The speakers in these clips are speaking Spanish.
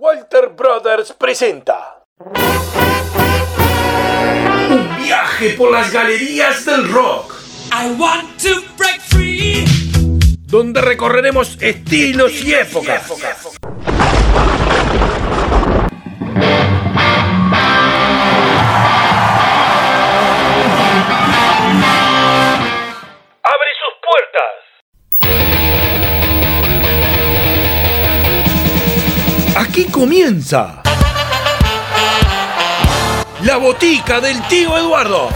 Walter Brothers presenta un viaje por las galerías del rock. I want to break free. Donde recorreremos estilos y épocas. Abre sus puertas. Aquí comienza la botica del tío Eduardo.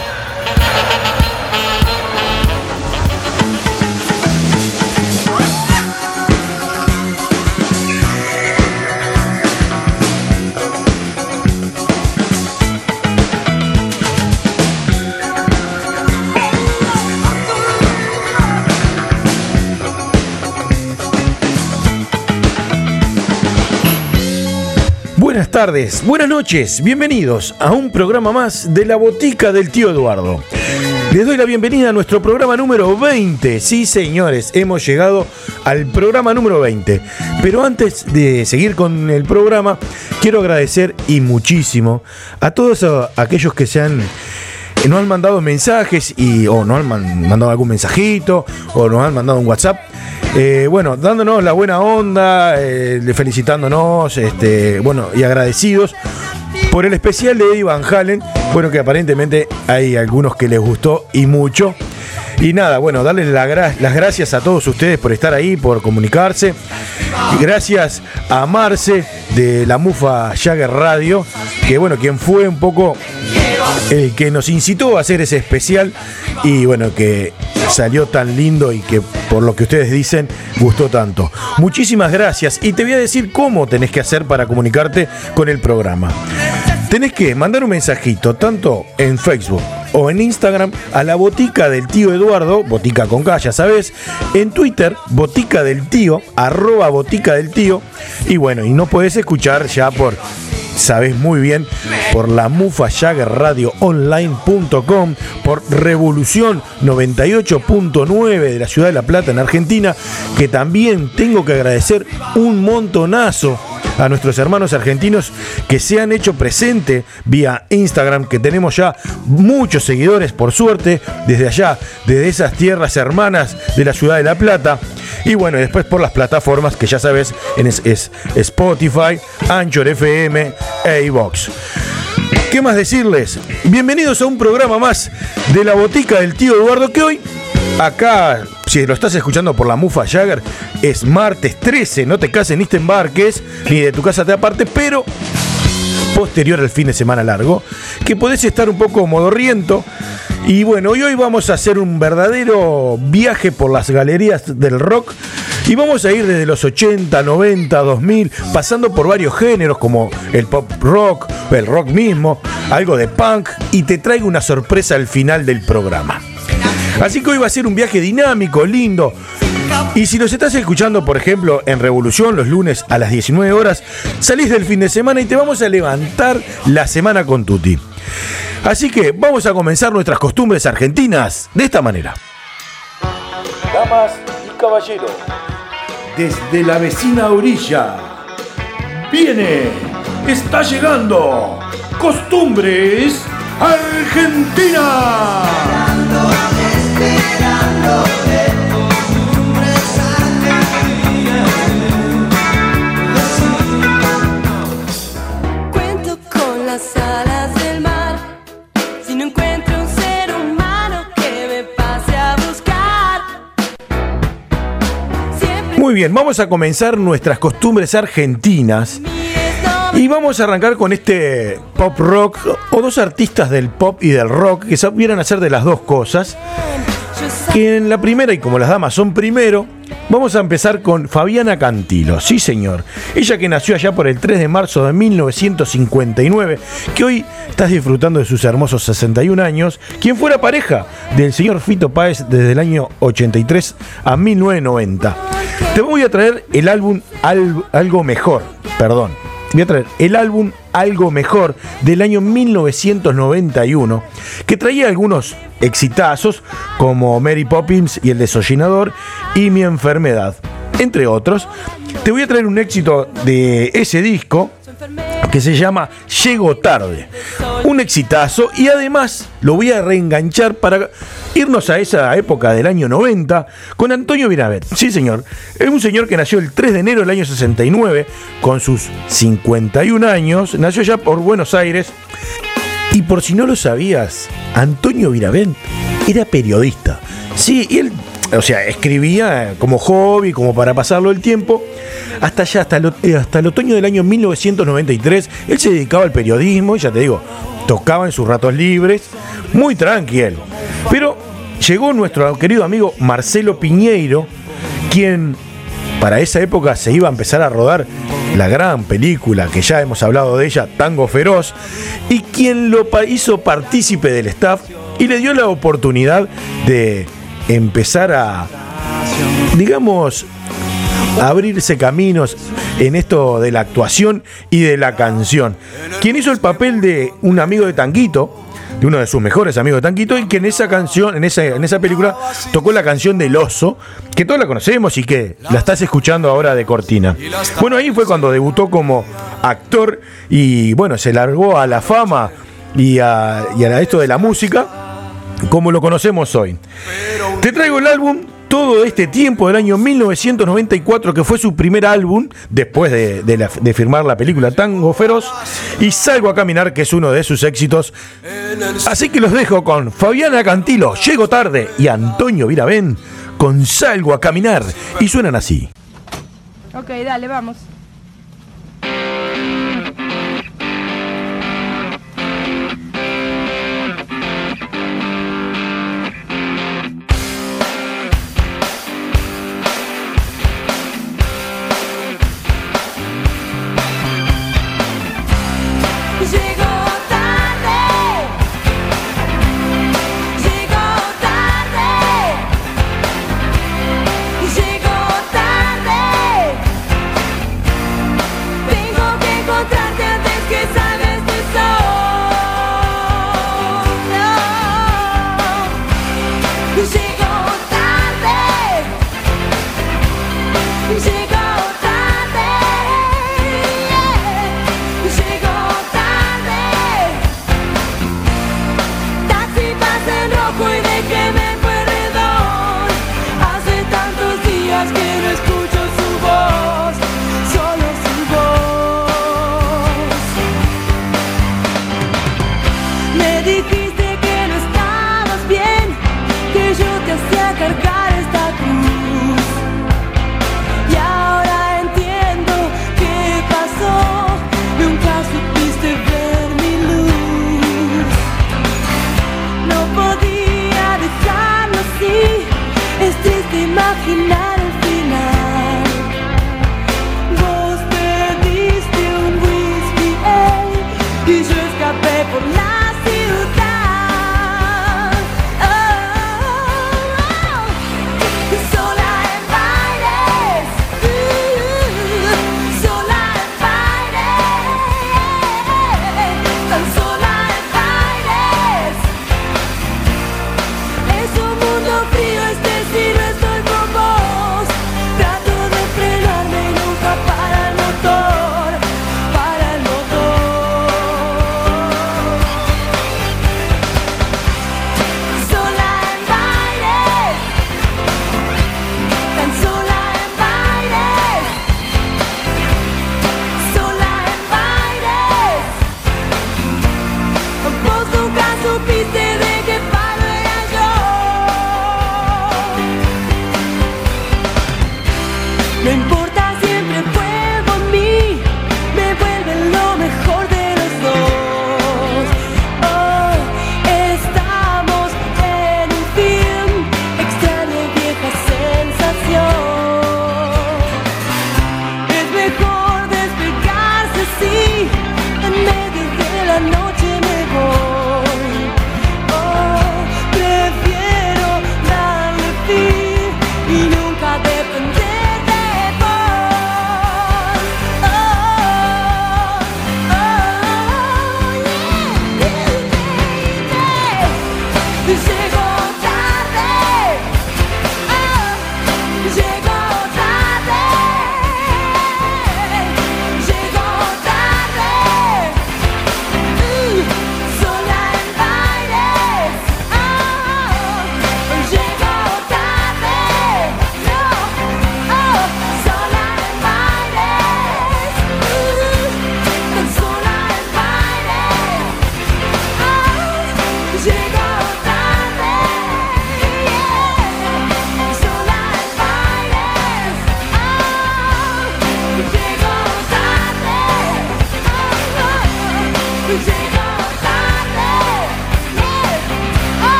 Buenas tardes, buenas noches, bienvenidos a un programa más de la botica del tío Eduardo. Les doy la bienvenida a nuestro programa número 20. Sí, señores, hemos llegado al programa número 20. Pero antes de seguir con el programa, quiero agradecer y muchísimo a todos aquellos que se han nos han mandado mensajes y o nos han man- mandado algún mensajito o nos han mandado un WhatsApp. eh, bueno, dándonos la buena onda, eh, felicitándonos, este, bueno, y agradecidos por el especial de Eddie Van Halen. Bueno, que aparentemente hay algunos que les gustó y mucho. Y nada, bueno, darles las gracias a todos ustedes por estar ahí, por comunicarse. Y gracias a Marce de la Mufa Jagger Radio, que bueno, quien fue un poco el que nos incitó a hacer ese especial y bueno, que salió tan lindo y que por lo que ustedes dicen gustó tanto. Muchísimas gracias y te voy a decir cómo tenés que hacer para comunicarte con el programa. Tenés que mandar un mensajito tanto en Facebook o en Instagram a la botica del tío Eduardo, botica con K, ya sabes, en Twitter, botica del tío, arroba botica del tío, y bueno, y no podés escuchar ya por sabes muy bien por la Mufa Jagger Online.com, por Revolución 98.9 de la ciudad de La Plata en Argentina, que también tengo que agradecer un montonazo a nuestros hermanos argentinos que se han hecho presente vía Instagram, que tenemos ya muchos seguidores, por suerte, desde allá, desde esas tierras hermanas de la ciudad de La Plata. Y bueno, después por las plataformas que ya sabes, en es, es Spotify, Anchor FM e iVox. ¿Qué más decirles? Bienvenidos a un programa más de la botica del tío Eduardo que hoy acá, si lo estás escuchando por la Mufa Jagger, es martes 13, no te cases ni te embarques, ni de tu casa te aparte, pero posterior al fin de semana largo, que podés estar un poco modorriento. Y bueno, y hoy vamos a hacer un verdadero viaje por las galerías del rock. Y vamos a ir desde los 80, 90, 2000, pasando por varios géneros como el pop rock, el rock mismo, algo de punk, y te traigo una sorpresa al final del programa. Así que hoy va a ser un viaje dinámico, lindo. Y si los estás escuchando, por ejemplo, en Revolución los lunes a las 19 horas, salís del fin de semana y te vamos a levantar la semana con Tuti. Así que vamos a comenzar nuestras costumbres argentinas de esta manera. Damas y caballeros, desde la vecina orilla, viene, está llegando, costumbres Argentina. Muy bien, vamos a comenzar nuestras costumbres argentinas. Y vamos a arrancar con este pop rock o dos artistas del pop y del rock que supieran hacer de las dos cosas. Que en la primera, y como las damas son primero, vamos a empezar con Fabiana Cantilo. Sí, señor. Ella que nació allá por el 3 de marzo de 1959, que hoy estás disfrutando de sus hermosos 61 años, quien fuera pareja del señor Fito Páez desde el año 83 a 1990. Te voy a traer el álbum Al- Algo Mejor, perdón. Voy a traer el álbum Algo Mejor del año 1991, que traía algunos exitazos como Mary Poppins y el desollinador y Mi Enfermedad. Entre otros. Te voy a traer un éxito de ese disco que se llama Llego tarde. Un exitazo y además lo voy a reenganchar para irnos a esa época del año 90 con Antonio Virabet. Sí, señor. Es un señor que nació el 3 de enero del año 69 con sus 51 años. Nació ya por Buenos Aires. Y por si no lo sabías, Antonio Viravent era periodista. Sí, y él, o sea, escribía como hobby, como para pasarlo el tiempo. Hasta allá, hasta eh, hasta el otoño del año 1993, él se dedicaba al periodismo, y ya te digo, tocaba en sus ratos libres, muy tranquilo. Pero llegó nuestro querido amigo Marcelo Piñeiro, quien para esa época se iba a empezar a rodar la gran película que ya hemos hablado de ella, Tango Feroz, y quien lo hizo partícipe del staff y le dio la oportunidad de empezar a, digamos, abrirse caminos en esto de la actuación y de la canción. Quien hizo el papel de un amigo de Tanguito, de uno de sus mejores amigos de Tanguito, y que en esa canción, en esa, en esa película, tocó la canción del oso, que todos la conocemos y que la estás escuchando ahora de cortina. Bueno, ahí fue cuando debutó como actor y bueno, se largó a la fama y a, y a esto de la música como lo conocemos hoy. Te traigo el álbum todo este tiempo del año 1994, que fue su primer álbum, después de, de firmar la película Tango Feroz, y Salgo a Caminar, que es uno de sus éxitos. Así que los dejo con Fabiana Cantilo, Llego Tarde, y Antonio Viravén, con Salgo a Caminar, y suenan así. Ok, dale, vamos.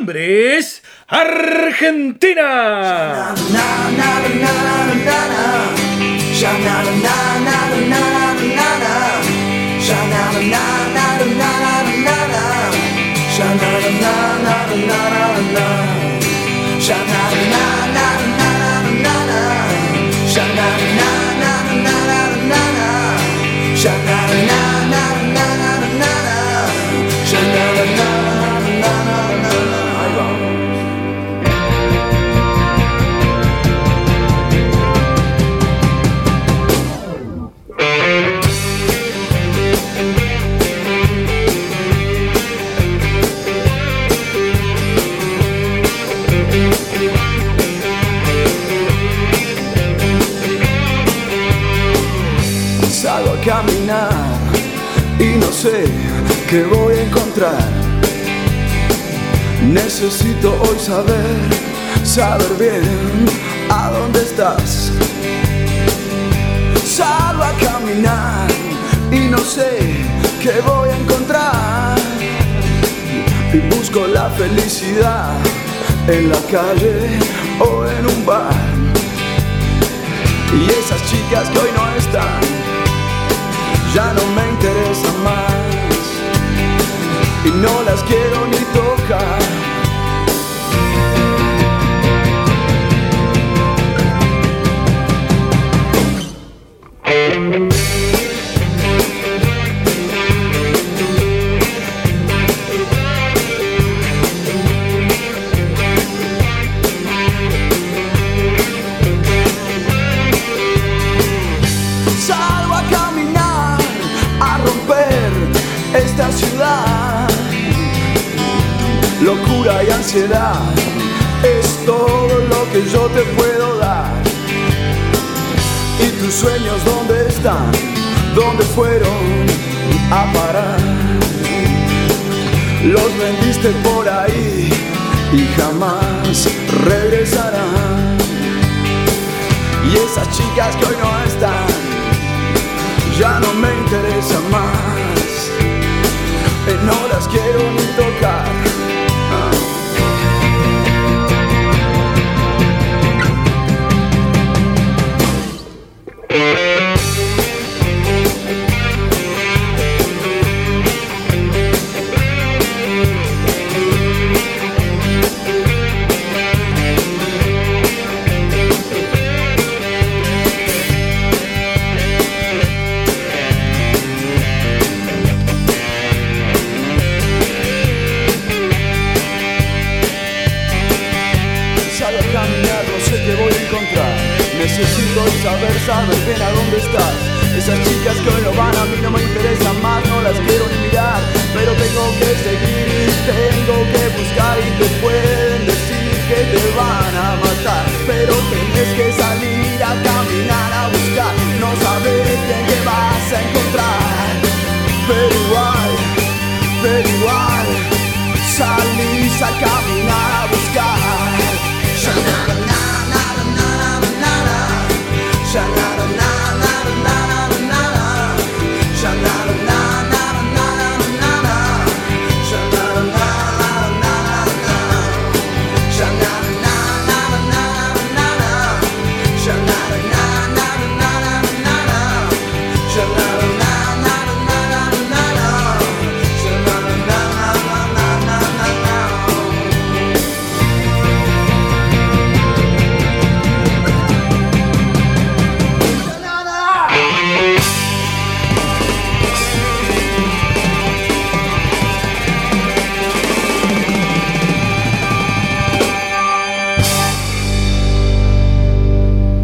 Es Argentina. Salgo sé qué voy a encontrar. Necesito hoy saber, saber bien a dónde estás. Salgo a caminar y no sé qué voy a encontrar. Y busco la felicidad en la calle o en un bar. Y esas chicas que hoy no están, ya no me interesan. Y no las quiero ni tocar. Yo te puedo dar. ¿Y tus sueños dónde están? ¿Dónde fueron a parar? Los vendiste por ahí y jamás regresarán. Y esas chicas que hoy no están, ya no me interesan más. No las quiero ni tocar. Salgo Necesito saber, saber a dónde estás. Esas chicas que hoy no van a mí no me interesan más, no las quiero ni mirar. Pero tengo que seguir, tengo que buscar y te pueden decir que te van a matar. Pero tienes que salir a caminar, a buscar, no sabes bien qué vas a encontrar. Pero igual, pero igual, salís a caminar, a buscar.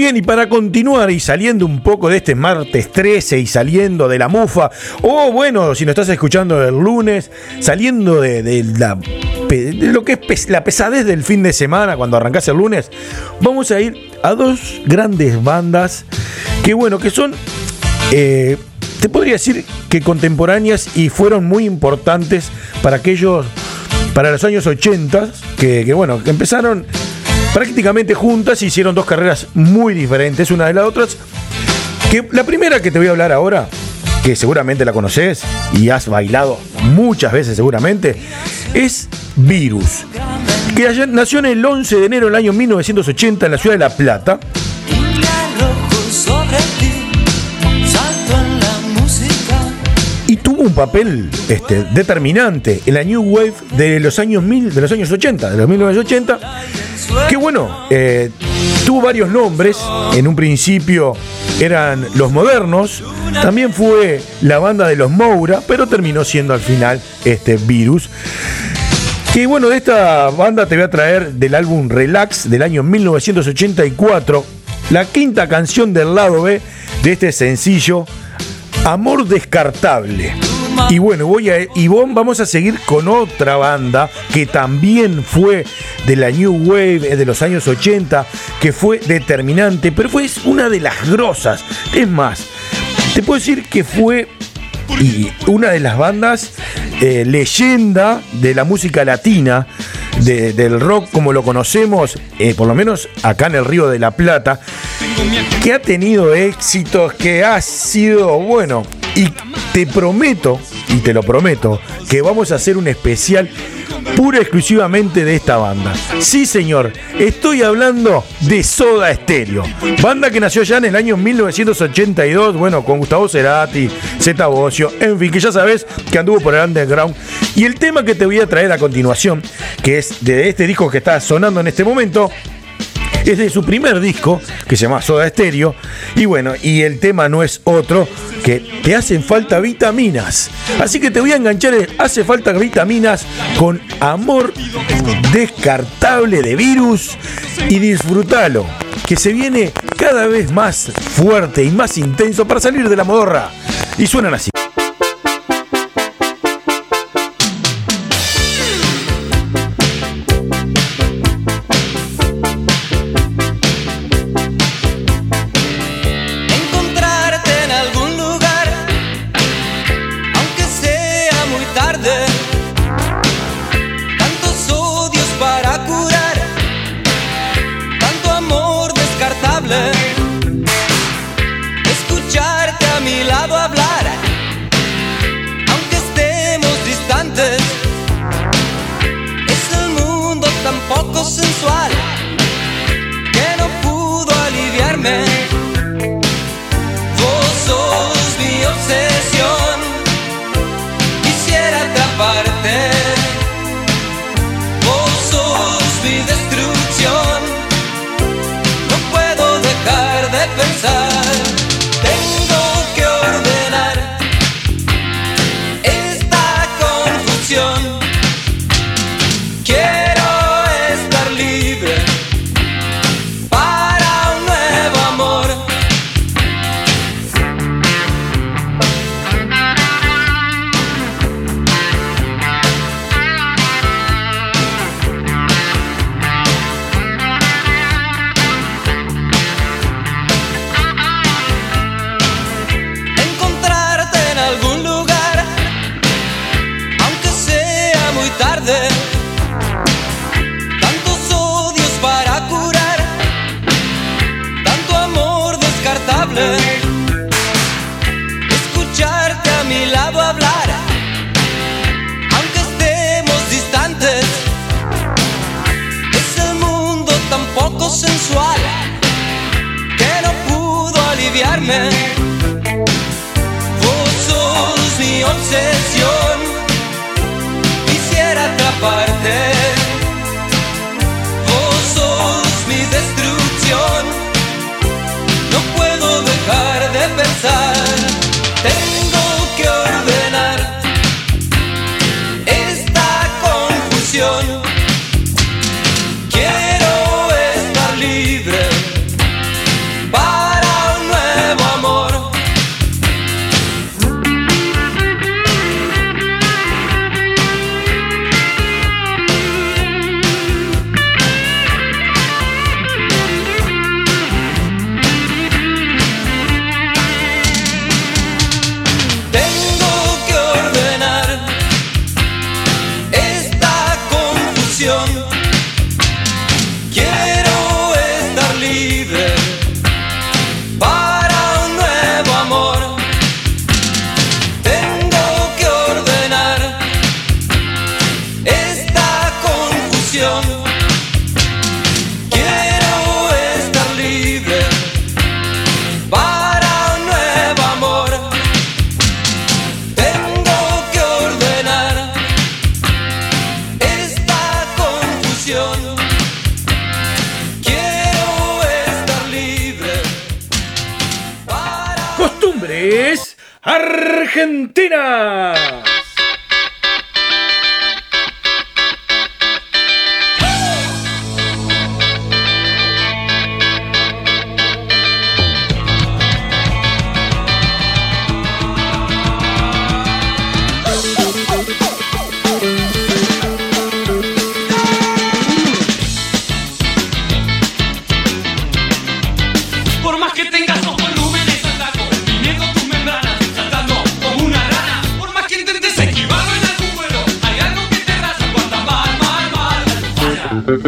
Bien, y para continuar y saliendo un poco de este martes 13 y saliendo de la mufa, o bueno, si nos estás escuchando el lunes, saliendo de, la, lo que es la pesadez del fin de semana cuando arrancás el lunes, vamos a ir a dos grandes bandas que bueno, que son, eh, te podría decir que contemporáneas y fueron muy importantes para aquellos para los años 80, que, que, bueno, que empezaron prácticamente juntas hicieron dos carreras muy diferentes una de las otras. Que la primera que te voy a hablar ahora, que seguramente la conoces y has bailado muchas veces seguramente, es Virus, que nació en el 11 de enero del año 1980 en la ciudad de La Plata. Un papel este, determinante en la New Wave de los años mil, de los años 80, de los 1980, que bueno, eh, tuvo varios nombres, en un principio eran los modernos, también fue la banda de los Moura, pero terminó siendo al final este Virus. Que bueno, de esta banda te voy a traer del álbum Relax del año 1984, la quinta canción del lado B de este sencillo, Amor Descartable. Y bueno, voy a, vamos a seguir con otra banda que también fue de la New Wave eh, de los años 80, que fue determinante, pero fue una de las grosas. Es más, te puedo decir que fue una de las bandas eh, leyenda de la música latina, de- del rock como lo conocemos, eh, por lo menos acá en el Río de la Plata, que ha tenido éxitos, que ha sido bueno. Y te prometo, y te lo prometo, que vamos a hacer un especial pura exclusivamente de esta banda. Sí, señor, estoy hablando de Soda Stereo. Banda que nació ya en el año 1982, bueno, con Gustavo Cerati, Zeta Bosio, en fin, que ya sabes que anduvo por el underground. Y el tema que te voy a traer a continuación, que es de este disco que está sonando en este momento, es de su primer disco, que se llama Soda Stereo. Y bueno, y el tema no es otro que te hacen falta vitaminas. Así que te voy a enganchar en Hace falta vitaminas con amor descartable de virus y disfrútalo. Que se viene cada vez más fuerte y más intenso para salir de la modorra. Y suenan así. Vos sos mi obsesión, quisiera atraparte. Vos sos mi destrucción, no puedo dejar de pensar.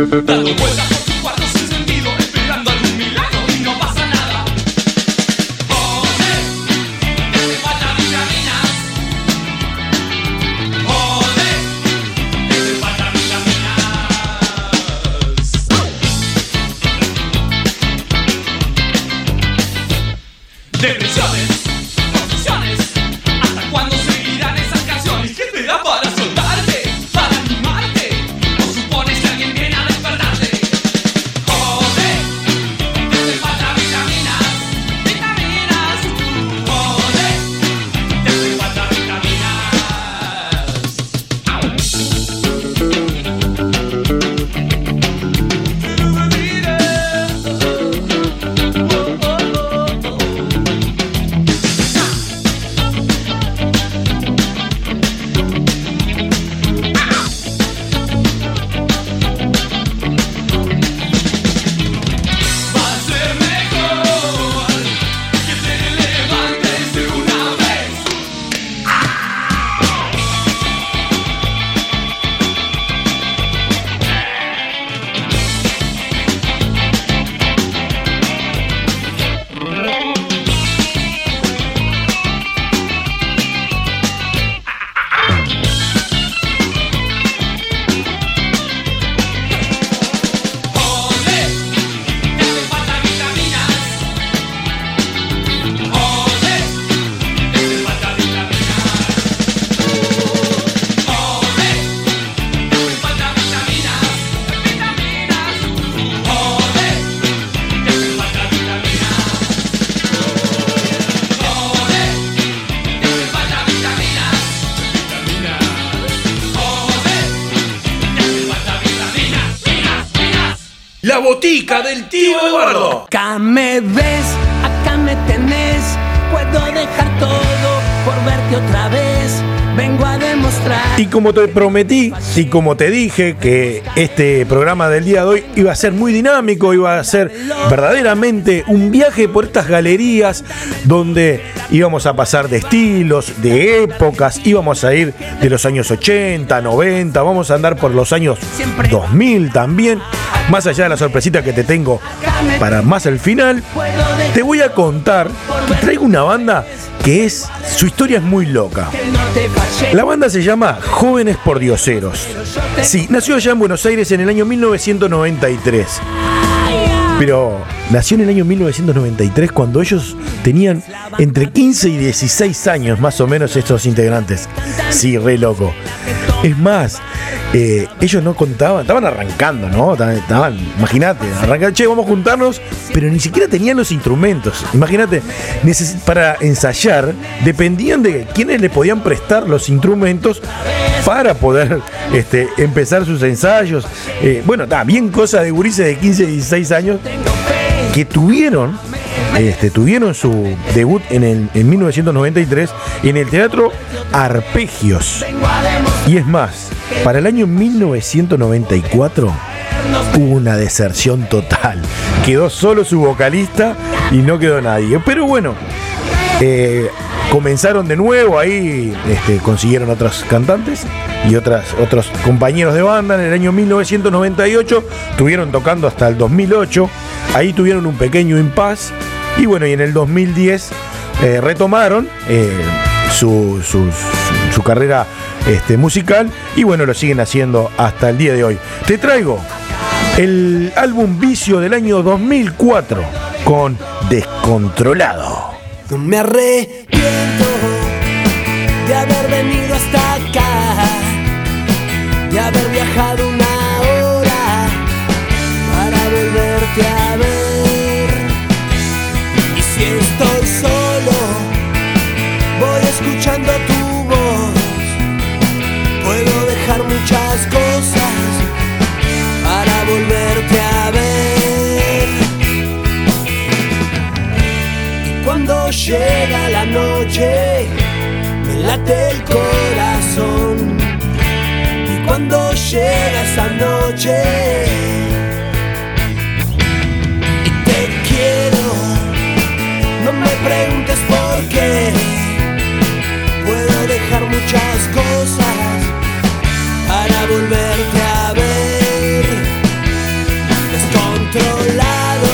uh, uh, uh. Me ves, Y como te prometí y como te dije que este programa del día de hoy iba a ser muy dinámico, iba a ser verdaderamente un viaje por estas galerías donde íbamos a pasar de estilos, de épocas, íbamos a ir de los años 80, 90, vamos a andar por los años 2000 también. Más allá de la sorpresita que te tengo para más al final, te voy a contar traigo una banda que es, su historia es muy loca. La banda se llama Jóvenes por Dioseros. Sí, nació allá en Buenos Aires en el año 1993. Pero nació en el año 1993 cuando ellos tenían entre 15 y 16 años más o menos estos integrantes. Sí, re loco. Es más, eh, ellos no contaban, estaban arrancando, ¿no? Estaban, imagínate, arrancar, che, vamos a juntarnos, pero ni siquiera tenían los instrumentos. Imagínate, para ensayar dependían de quiénes le podían prestar los instrumentos para poder este, empezar sus ensayos. Eh, bueno, bien cosa de gurises de 15 y 16 años que tuvieron este, tuvieron su debut en, el, en 1993 en el teatro Arpegios. Y es más, para el año 1994 hubo una deserción total. Quedó solo su vocalista y no quedó nadie. Pero bueno, eh, comenzaron de nuevo, ahí este, consiguieron otros cantantes y otras, otros compañeros de banda. En el año 1998 estuvieron tocando hasta el 2008. Ahí tuvieron un pequeño impas. Y bueno, y en el 2010 eh, retomaron eh, su, su- carrera este, musical. Y bueno, lo siguen haciendo hasta el día de hoy. Te traigo el álbum Vicio del año 2004 con Descontrolado. Me arrepiento de haber venido hasta acá, de haber viajado una hora para volverte a ver estoy solo, voy escuchando tu voz. Puedo dejar muchas cosas para volverte a ver. Y cuando llega la noche, me late el corazón. Y cuando llega esa noche, preguntes por qué. Puedo dejar muchas cosas para volverte a ver. Descontrolado,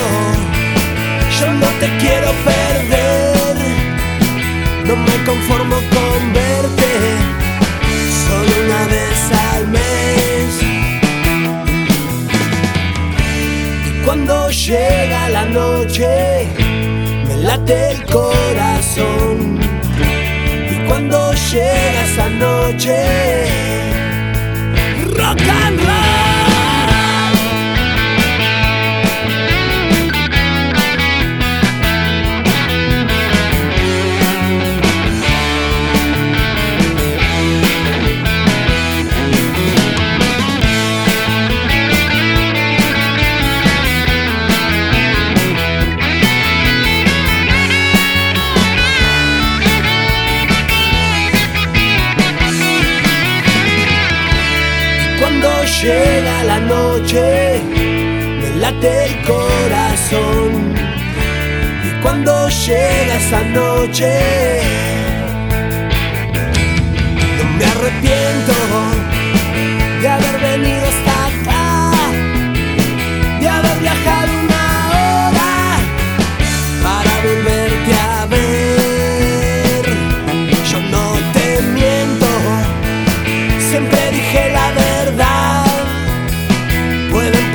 yo no te quiero perder. No me conformo con verte solo una vez al mes. Y cuando llega la noche, late el corazón. Y cuando llega esa noche, rock and roll. Llega la noche, me late el corazón. Y cuando llega esa noche, no me arrepiento de haber venido hasta acá, de haber viajado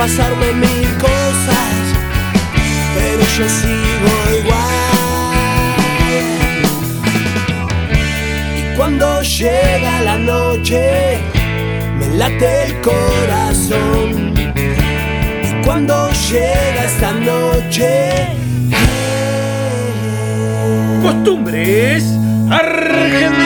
pasarme mil cosas, pero yo sigo igual. Y cuando llega la noche, me late el corazón. Y cuando llega esta noche, Costumbres Argentina.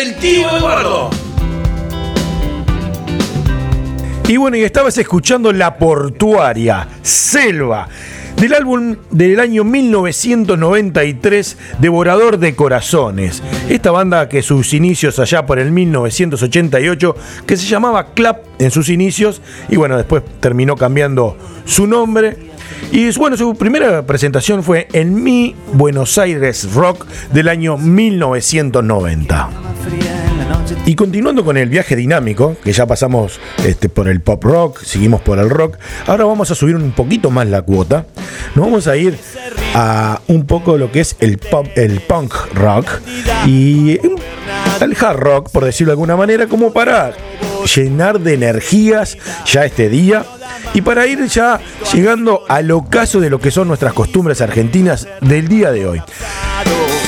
Del tío Eduardo. Y bueno, y estabas escuchando La Portuaria, Selva, del álbum del año 1993, Devorador de Corazones. Esta banda que sus inicios allá por el 1988, que se llamaba Clap en sus inicios, y bueno, después terminó cambiando su nombre. Y bueno, su primera presentación fue en Mi Buenos Aires Rock del año 1990. Y continuando con el viaje dinámico, que ya pasamos este, por el pop rock, seguimos por el rock, ahora vamos a subir un poquito más la cuota. Nos vamos a ir a un poco lo que es el pop, el punk rock y el hard rock, por decirlo de alguna manera, como para llenar de energías ya este día y para ir ya llegando al ocaso de lo que son nuestras costumbres argentinas del día de hoy.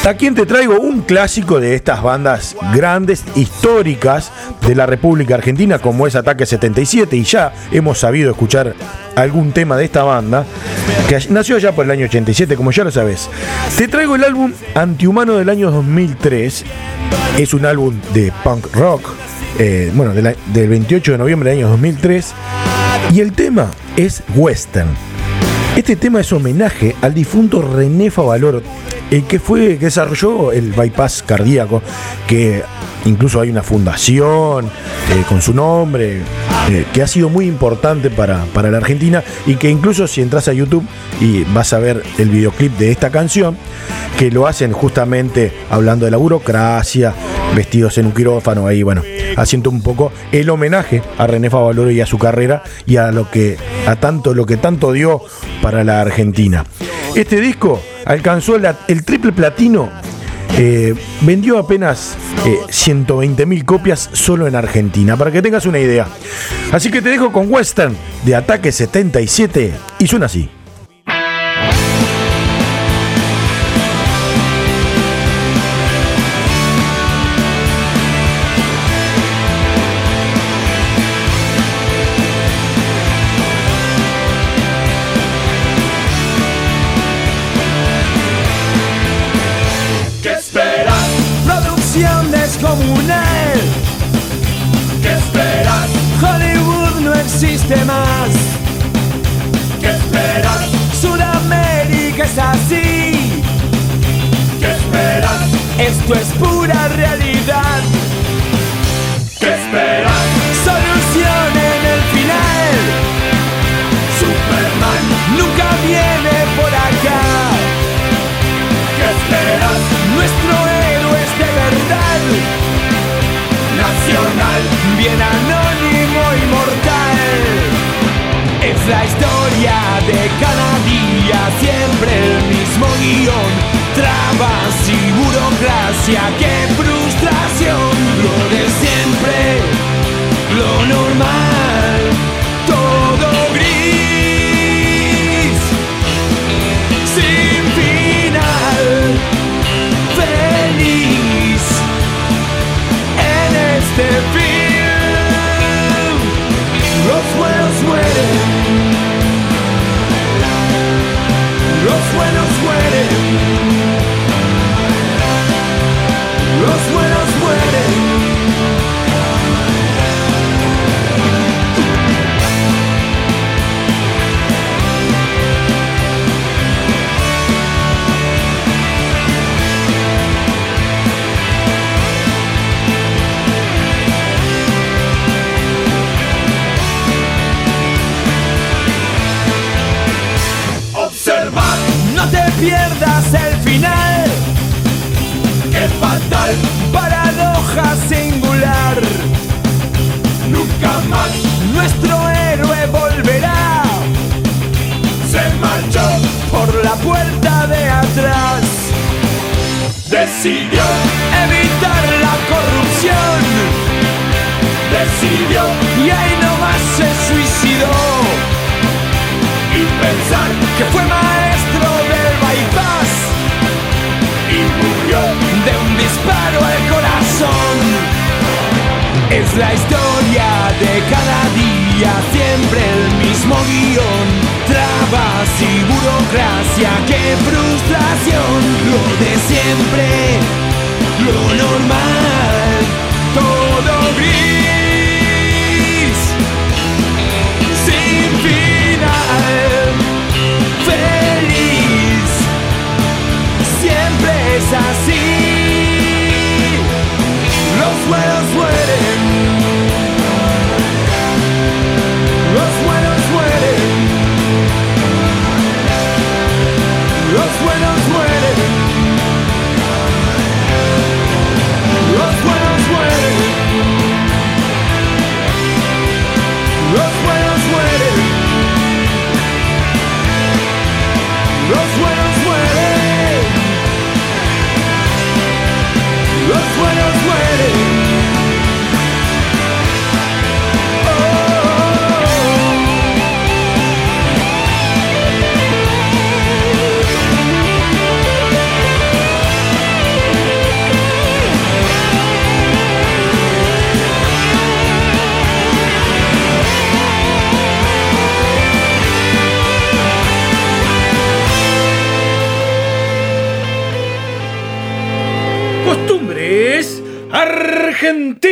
¿A quién te traigo? Un clásico de estas bandas grandes, históricas de la República Argentina, como es Ataque 77, y ya hemos sabido escuchar algún tema de esta banda, que nació ya por el año 87, como ya lo sabes. Te traigo el álbum Antihumano del año 2003, es un álbum de punk rock, eh, bueno, del 28 de noviembre del año 2003, y el tema es western. Este tema es homenaje al difunto René Favaloro, el que fue que desarrolló el bypass cardíaco, que incluso hay una fundación eh, con su nombre, eh, que ha sido muy importante para, para la Argentina y que incluso si entras a YouTube y vas a ver el videoclip de esta canción, que lo hacen justamente hablando de la burocracia, vestidos en un quirófano ahí, bueno, haciendo un poco el homenaje a René Favaloro y a su carrera y a lo que a tanto lo que tanto dio para la Argentina. Este disco alcanzó el triple platino. eh, vendió apenas 120 mil copias solo en Argentina, para que tengas una idea. Así que te dejo con Western de Ataque 77 y suena así. Esto es pura realidad. ¿Qué esperas? Solución en el final. Superman, Nunca viene por acá. ¿qué esperas? Nuestro héroe es de verdad. Nacional, Bien anónimo y mortal. Es la historia de cada día, siempre el mismo guion. Trabas y burocracia, qué frustración. Lo de siempre, lo normal, todo gris. Sin final, feliz en este film. Los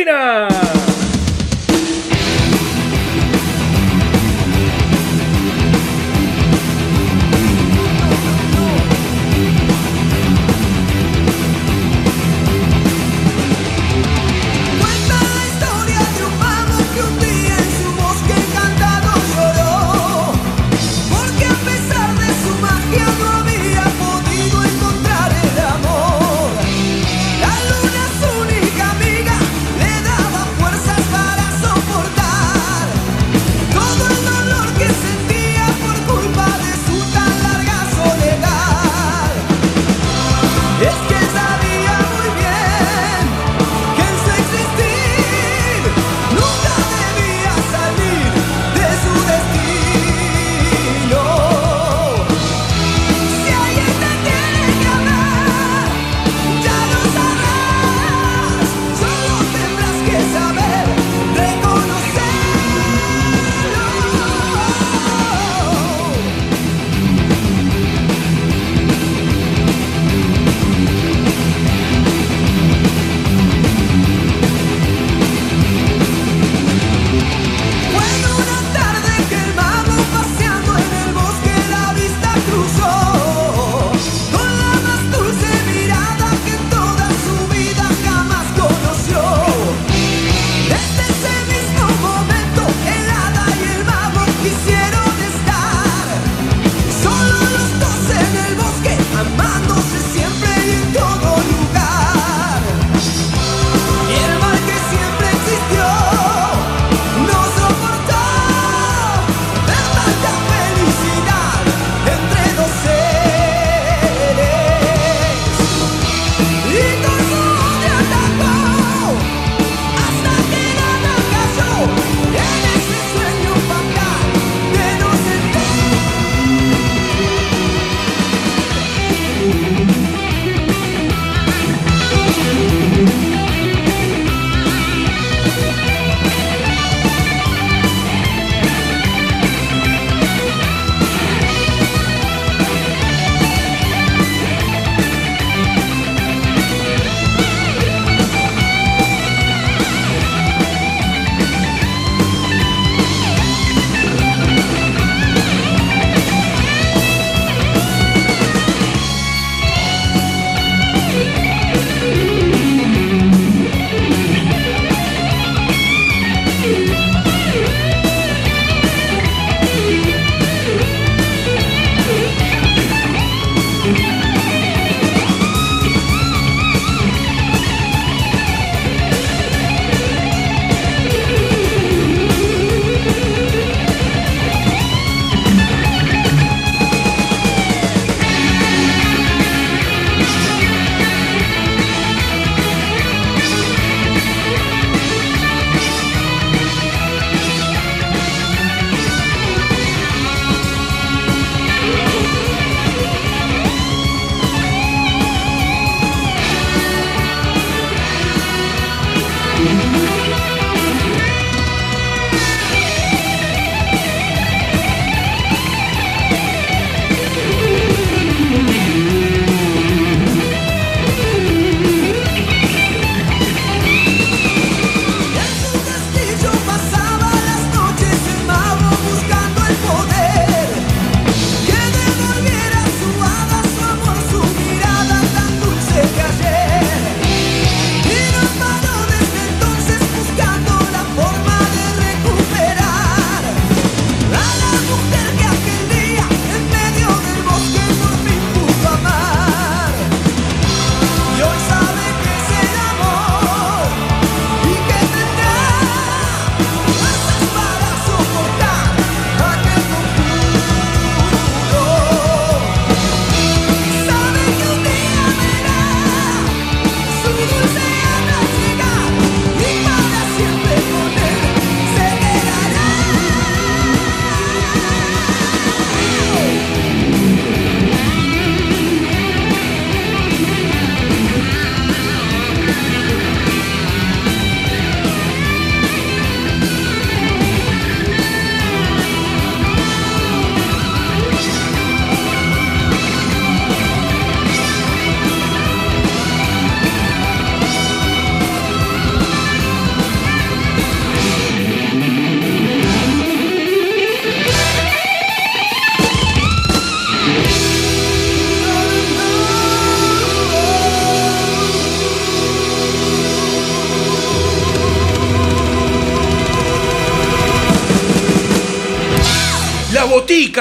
Argentina.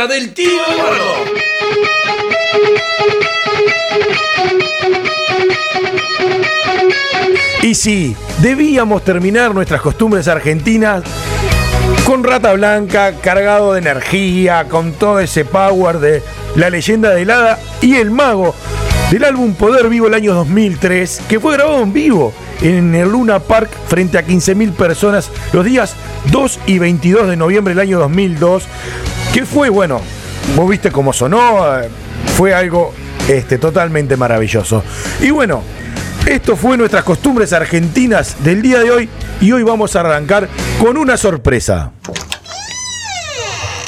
Del tío. Y sí, debíamos terminar nuestras costumbres argentinas con Rata Blanca, cargado de energía, con todo ese power de la leyenda de Hada y el mago del álbum Poder Vivo el año 2003, que fue grabado en vivo en el Luna Park frente a 15.000 personas los días 2 y 22 de noviembre del año 2002, que fue, bueno, vos viste cómo sonó, eh, fue algo este, totalmente maravilloso. Y bueno, esto fue nuestras costumbres argentinas del día de hoy y hoy vamos a arrancar con una sorpresa.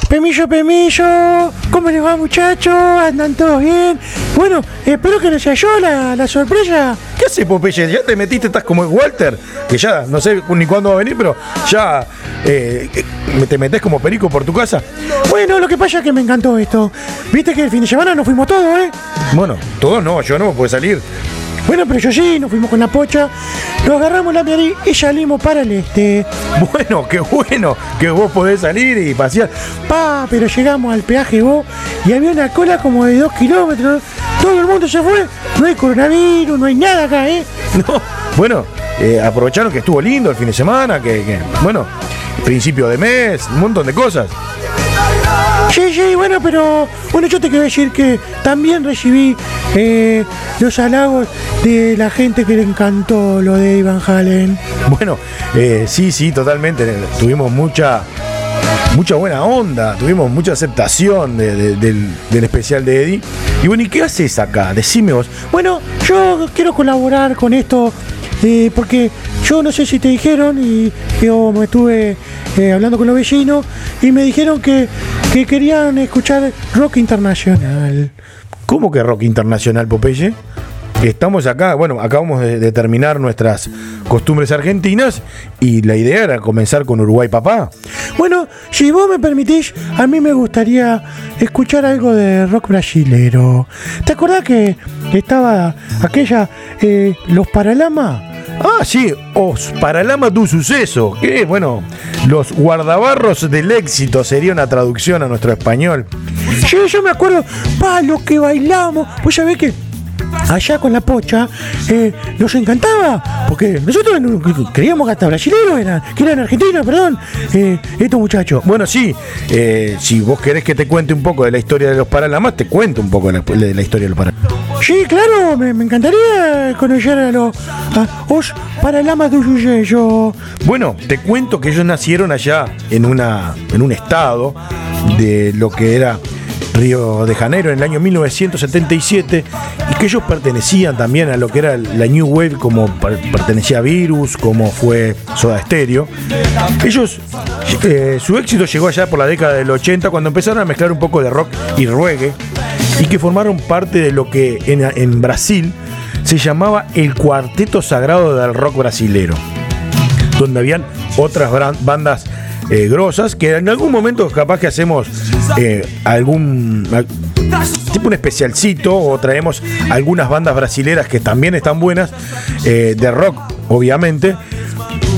Pemillo, Pemillo, ¿cómo les va muchachos? ¿Andan todos bien? Bueno, espero que no sea yo la, la sorpresa. ¿Qué haces, Popeye? Ya te metiste, estás como Walter, que ya no sé ni cuándo va a venir, pero ya eh, eh, te metes como perico por tu casa. Bueno, lo que pasa es que me encantó esto. Viste que el fin de semana nos fuimos todos, ¿eh? Bueno, todos no, yo no me puedo salir. Bueno, pero yo sí, nos fuimos con la pocha, nos agarramos la miari y salimos para el este. Bueno, qué bueno que vos podés salir y pasear. Pa, pero llegamos al peaje vos y había una cola como de dos kilómetros. Todo el mundo se fue. No hay coronavirus, no hay nada acá, ¿eh? No, bueno, eh, aprovecharon que estuvo lindo el fin de semana, que, que, bueno, principio de mes, un montón de cosas. Sí, sí, bueno, pero bueno, yo te quiero decir que también recibí eh, los halagos de la gente que le encantó lo de Ivan Halen. Bueno, eh, sí, sí, totalmente. Tuvimos mucha, mucha buena onda, tuvimos mucha aceptación de- de- del, del especial de Eddie. Y bueno, ¿y qué haces acá? Decime vos. Bueno, yo quiero colaborar con esto eh, porque yo no sé si te dijeron y yo me estuve eh, hablando con los vecinos y me dijeron que, que querían escuchar rock internacional. ¿Cómo que rock internacional, Popeye? Estamos acá, bueno, acabamos de, de terminar nuestras costumbres argentinas y la idea era comenzar con Uruguay Papá. Bueno, si vos me permitís, a mí me gustaría escuchar algo de rock brasilero. ¿Te acordás que estaba aquella, eh, Los Paralamas? Ah, sí, Os Paralama du Suceso, que bueno, los guardabarros del éxito sería una traducción a nuestro español. Sí, yo me acuerdo, pa, lo que bailamos. Vos sabés que allá con la pocha eh, nos encantaba, porque nosotros no- creíamos que hasta brasileños eran, que eran argentinos, perdón, eh, estos muchachos. Bueno, sí, eh, si vos querés que te cuente un poco de la historia de los Paralamas, te cuento un poco de la, de historia de los Paralamas. Sí, claro, me, encantaría conocer a los Paralamas do Suceso. Bueno, te cuento que ellos nacieron allá en, una, en un estado de lo que era Río de Janeiro en el año 1977 y que ellos pertenecían también a lo que era la New Wave como per- pertenecía a Virus, como fue Soda Stereo. Ellos, eh, su éxito llegó allá por la década del 80 cuando empezaron a mezclar un poco de rock y reggae y que formaron parte de lo que en, en Brasil se llamaba el Cuarteto Sagrado del Rock Brasilero donde habían otras bandas eh, grosas que en algún momento capaz que hacemos eh, algún al- tipo un especialcito o traemos algunas bandas brasileras que también están buenas eh, de rock obviamente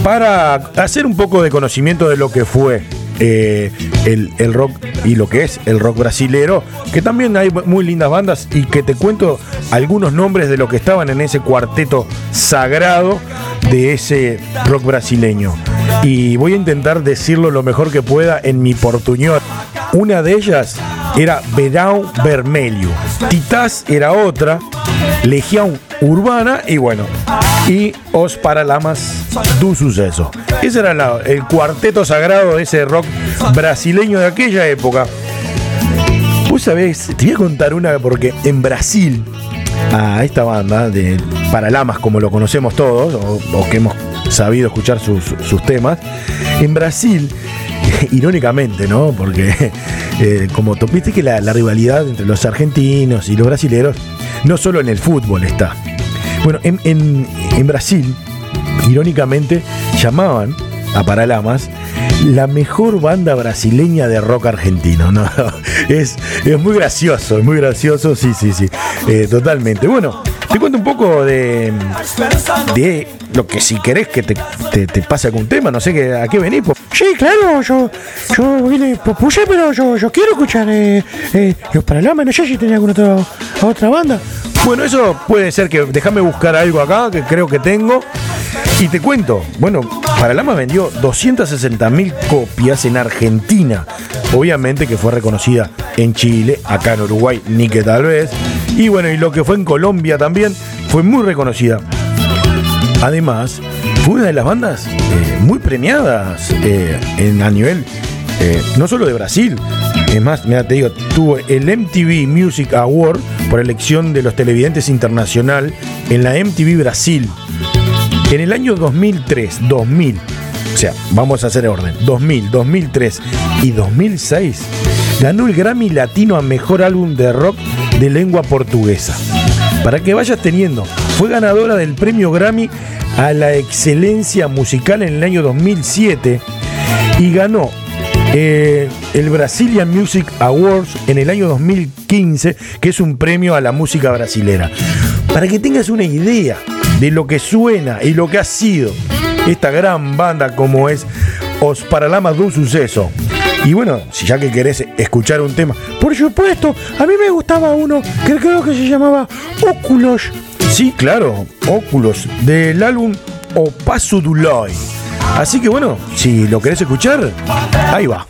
para hacer un poco de conocimiento de lo que fue el, el rock y lo que es el rock brasilero, que también hay muy lindas bandas y que te cuento algunos nombres de lo que estaban en ese cuarteto sagrado de ese rock brasileño. Y voy a intentar decirlo lo mejor que pueda en mi portuñol. Una de ellas era Verão Vermelho, Titás era otra, Legión Urbana y bueno, y Os Paralamas do Suceso. Ese era el cuarteto sagrado de ese rock brasileño de aquella época. Vos sabés, te voy a contar una porque en Brasil, a esta banda de Paralamas, como lo conocemos todos, o, que hemos sabido escuchar sus, temas, en Brasil, irónicamente, ¿no? Porque eh, como to- viste que la, la rivalidad entre los argentinos y los brasileros, no solo en el fútbol está. Bueno, en, en- en Brasil, irónicamente, llamaban a Paralamas la mejor banda brasileña de rock argentino. ¿no? Es, es muy gracioso, muy gracioso, sí, sí, sí, eh, totalmente. Bueno, te cuento un poco de, de lo que si querés que te, te, te pase algún tema, no sé que, a qué venís. Sí, claro, yo, yo vine, puse, pero yo, yo quiero escuchar eh, eh, los Paralamas. No sé si tenía alguna otra, otra banda. Bueno, eso puede ser que déjame buscar algo acá que creo que tengo. Y te cuento, bueno, Paralama vendió 260 mil copias en Argentina. Obviamente que fue reconocida en Chile, acá en Uruguay, ni que tal vez. Y bueno, y lo que fue en Colombia también fue muy reconocida. Además, fue una de las bandas eh, muy premiadas eh, en, a nivel eh, no solo de Brasil. Es más, mira, te digo, tuvo el MTV Music Award por elección de los televidentes internacional en la MTV Brasil. En el año 2003, 2000, o sea, vamos a hacer orden, 2000, 2003 y 2006, ganó el Grammy Latino a Mejor Álbum de Rock de lengua portuguesa. Para que vayas teniendo, fue ganadora del premio Grammy a la excelencia musical en el año 2007 y ganó eh, el Brazilian Music Awards en el año 2015, que es un premio a la música brasilera. Para que tengas una idea de lo que suena y lo que ha sido esta gran banda como es Os Paralamas do Suceso. Y bueno, si ya que querés escuchar un tema, Por supuesto, a mí me gustaba uno que creo que se llamaba Óculos. sí, claro, Óculos, del álbum O Paso do. Así que bueno, si lo querés escuchar, ahí va.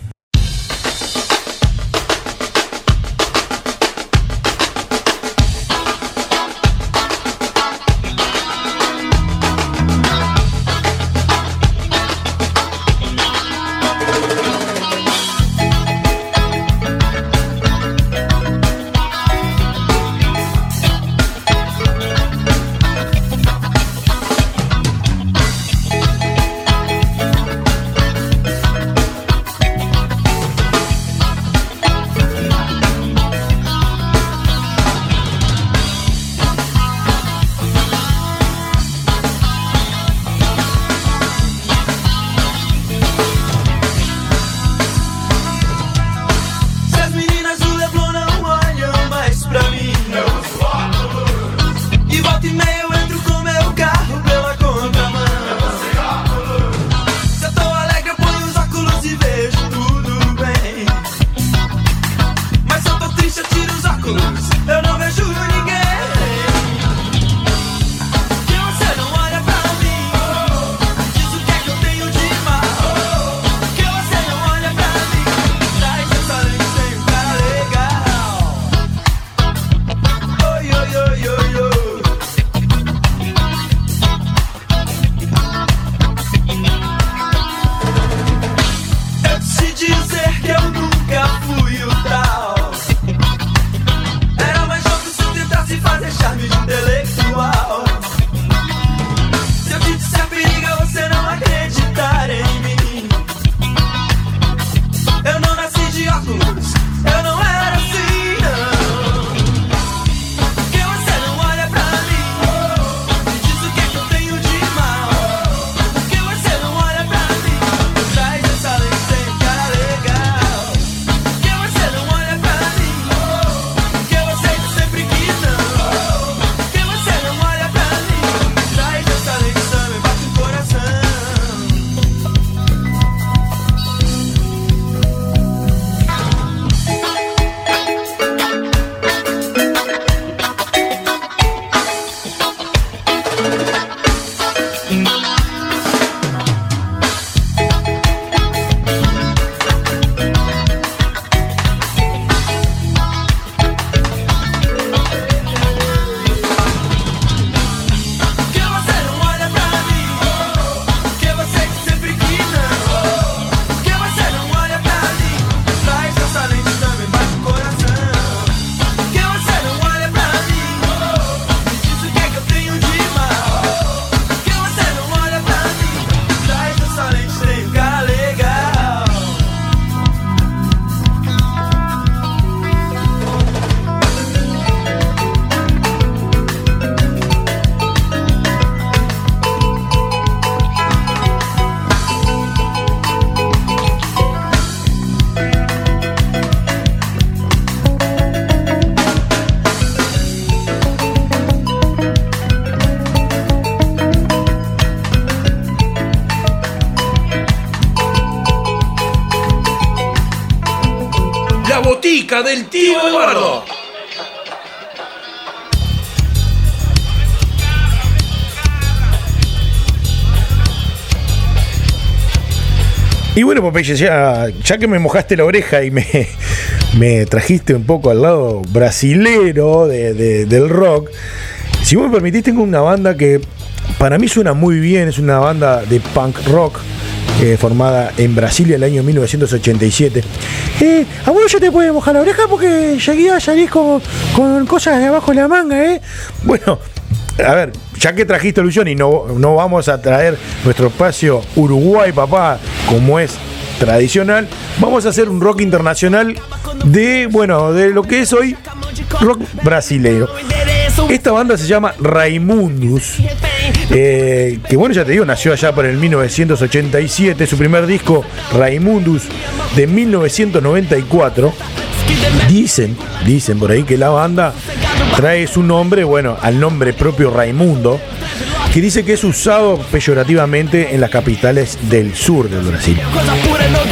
Bueno, Popeye, ya, ya que me mojaste la oreja y me, me trajiste un poco al lado brasilero de- de- del rock, si vos me permitís, tengo una banda que para mí suena muy bien, es una banda de punk rock. eh, formada en Brasilia el año 1987. Eh, a vos ya te puede mojar la oreja porque seguía salís con, con cosas de abajo de la manga, ¿eh? Bueno, a ver, ya que trajiste ilusión y no, no vamos a traer nuestro espacio Uruguay, papá, como es tradicional, vamos a hacer un rock internacional de, bueno, de lo que es hoy rock brasileño. Esta banda se llama Raimundus. eh, que bueno, ya te digo, nació allá por el 1987. Su primer disco, Raimundus, de 1994. Dicen, dicen por ahí que la banda trae su nombre, bueno, al nombre propio Raimundo, que dice que es usado peyorativamente en las capitales del sur del Brasil,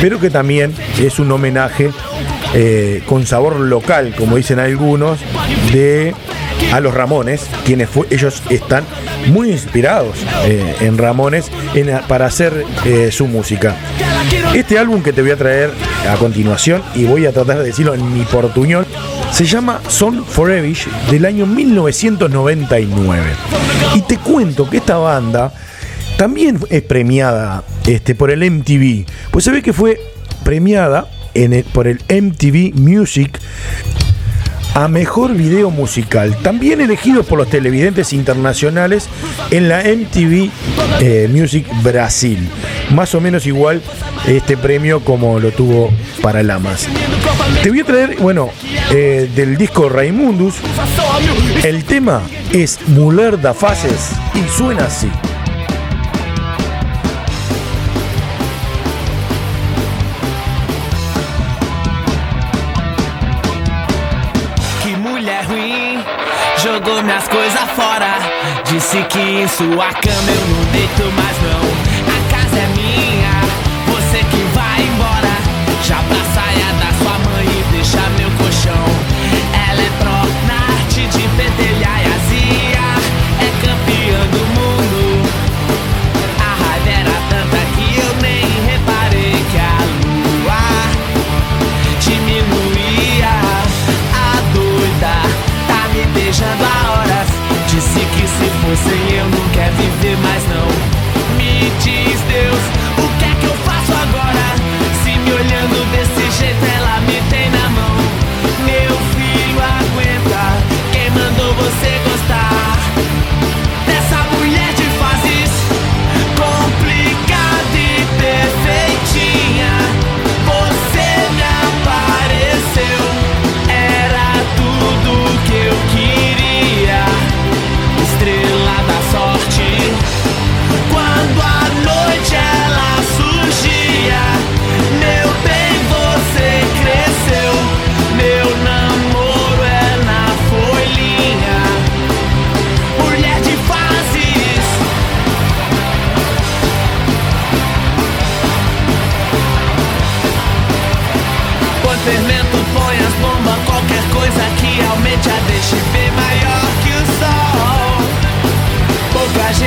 pero que también es un homenaje eh, con sabor local, como dicen algunos, de a los Ramones, quienes ellos están muy inspirados eh, en Ramones para hacer eh, su música. Este álbum que te voy a traer a continuación, y voy a tratar de decirlo en mi portuñol, se llama Son Forevish del año 1999. Y te cuento que esta banda también es premiada este, por el MTV. Pues se ve que fue premiada en por el MTV Music a mejor video musical, también elegido por los televidentes internacionales en la MTV eh, Music Brasil. Más o menos igual este premio como lo tuvo para Lamas. Te voy a traer, bueno, eh, del disco Raimundus, el tema es Muller da Faces y suena así. Jogou minhas coisas fora. Disse que em sua cama eu não deito mais não. Fosse eu não quer viver mais não. Me diz Deus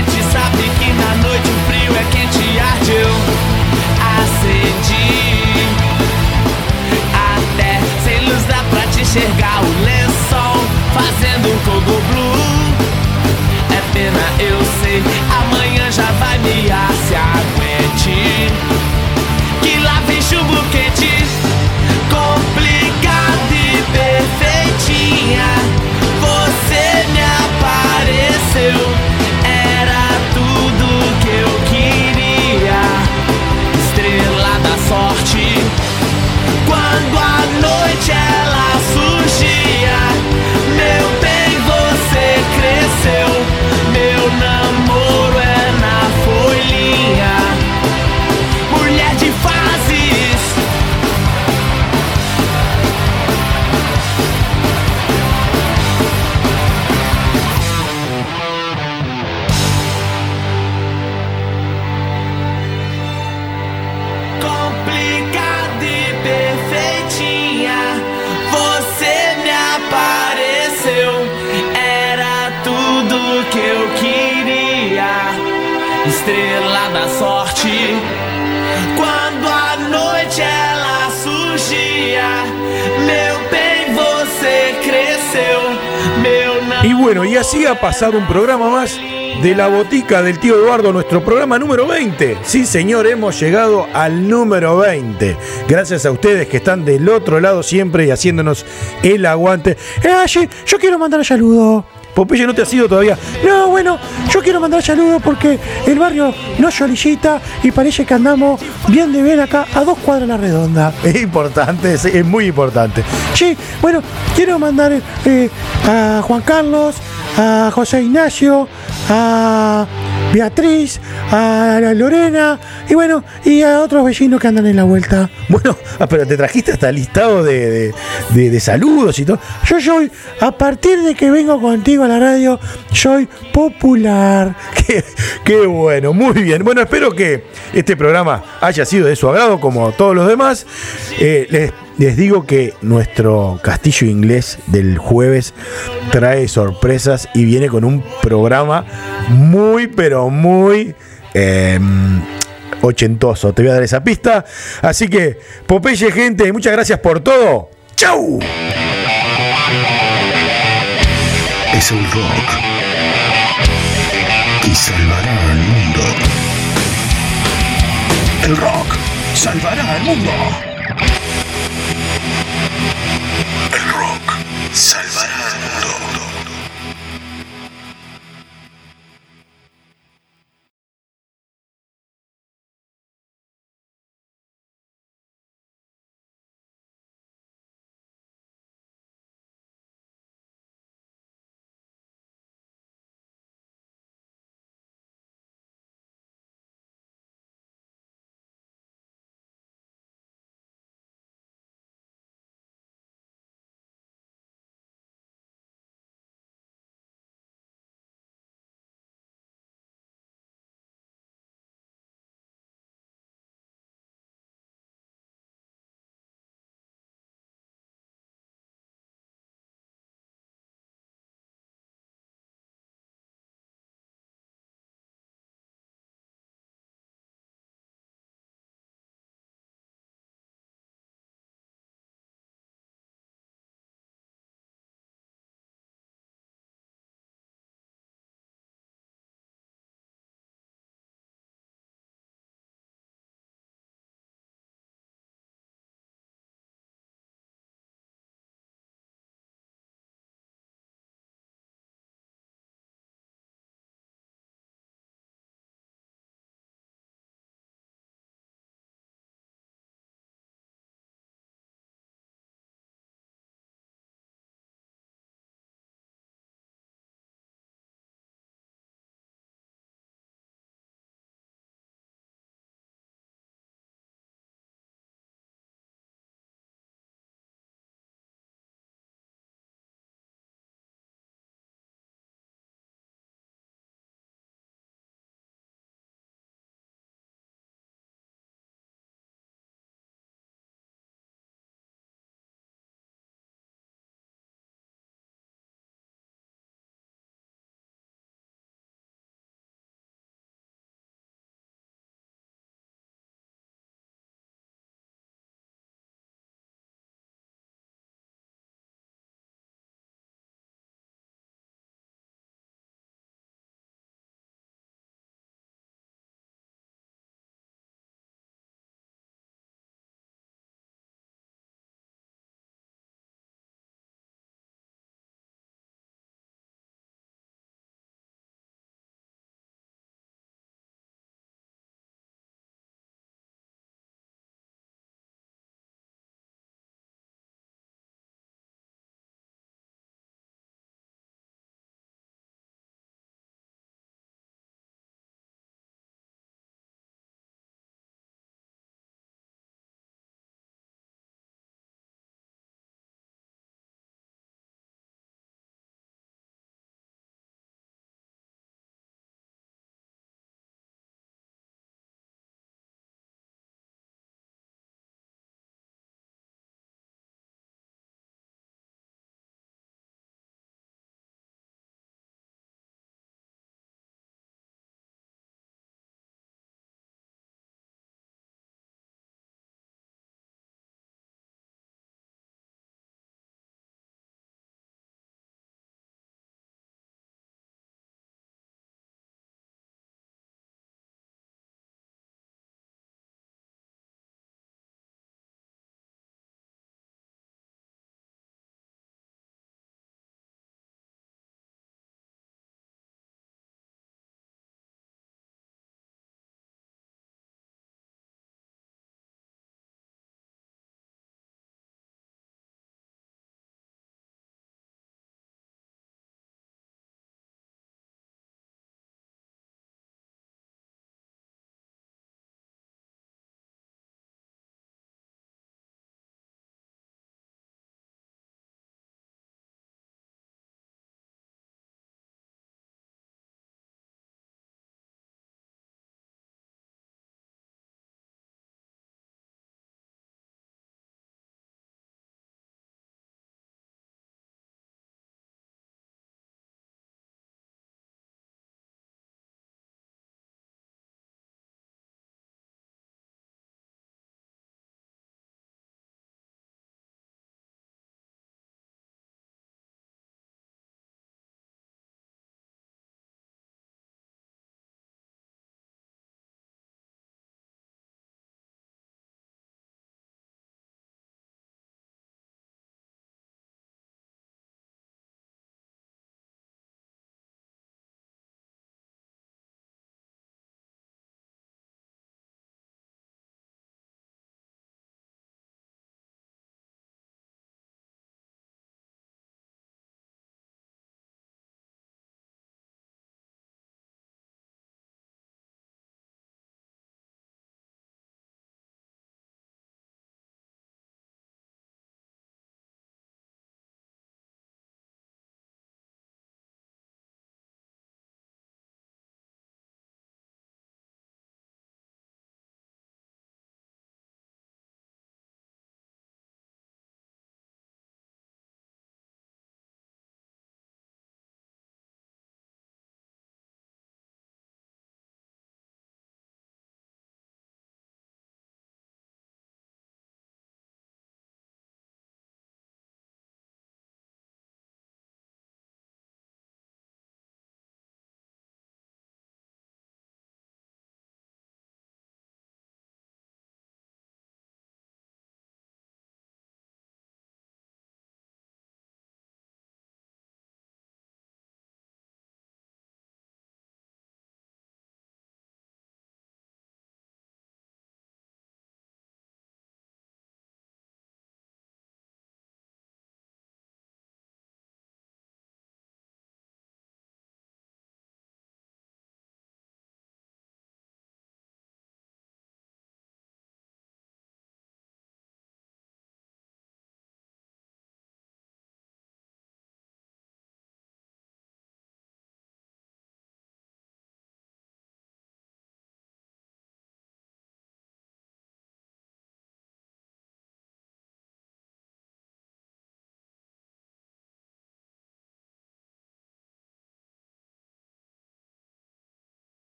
gente sabe que na noite o frio é quente e arde. Eu acendi. Até sem luz dá pra te enxergar o lençol fazendo fogo blue. É pena, eu sei, amanhã já vai me se aguente. Que lá vem chumbo quente, quando a noite ela bueno, y así ha pasado un programa más de la botica del tío Eduardo, nuestro programa número 20. Sí, señor, hemos llegado al número 20. Gracias a ustedes que están del otro lado siempre y haciéndonos el aguante. Eh, yo quiero mandar saludos. Popeye no te ha sido todavía. No, bueno, yo quiero mandar saludos porque el barrio no solicita y parece que andamos bien de ver acá a dos cuadras la redonda. Es importante, es, es muy importante. Sí, bueno, quiero mandar eh, a Juan Carlos, a José Ignacio, a Beatriz, a Lorena y bueno, y a otros vecinos que andan en la vuelta. Bueno, ah, pero te trajiste hasta listado de, de- de- de saludos y todo. Yo soy, a partir de que vengo contigo a la radio, soy popular. Qué, qué bueno, muy bien. Bueno, espero que este programa haya sido de su agrado como todos los demás. Eh, les, les digo que nuestro castillo inglés del jueves trae sorpresas y viene con un programa muy, pero muy... em, ochentoso, te voy a dar esa pista. Así que, Popeye, gente, muchas gracias por todo. ¡Chau! Es el rock rock salvará al mundo. El rock salvará al mundo.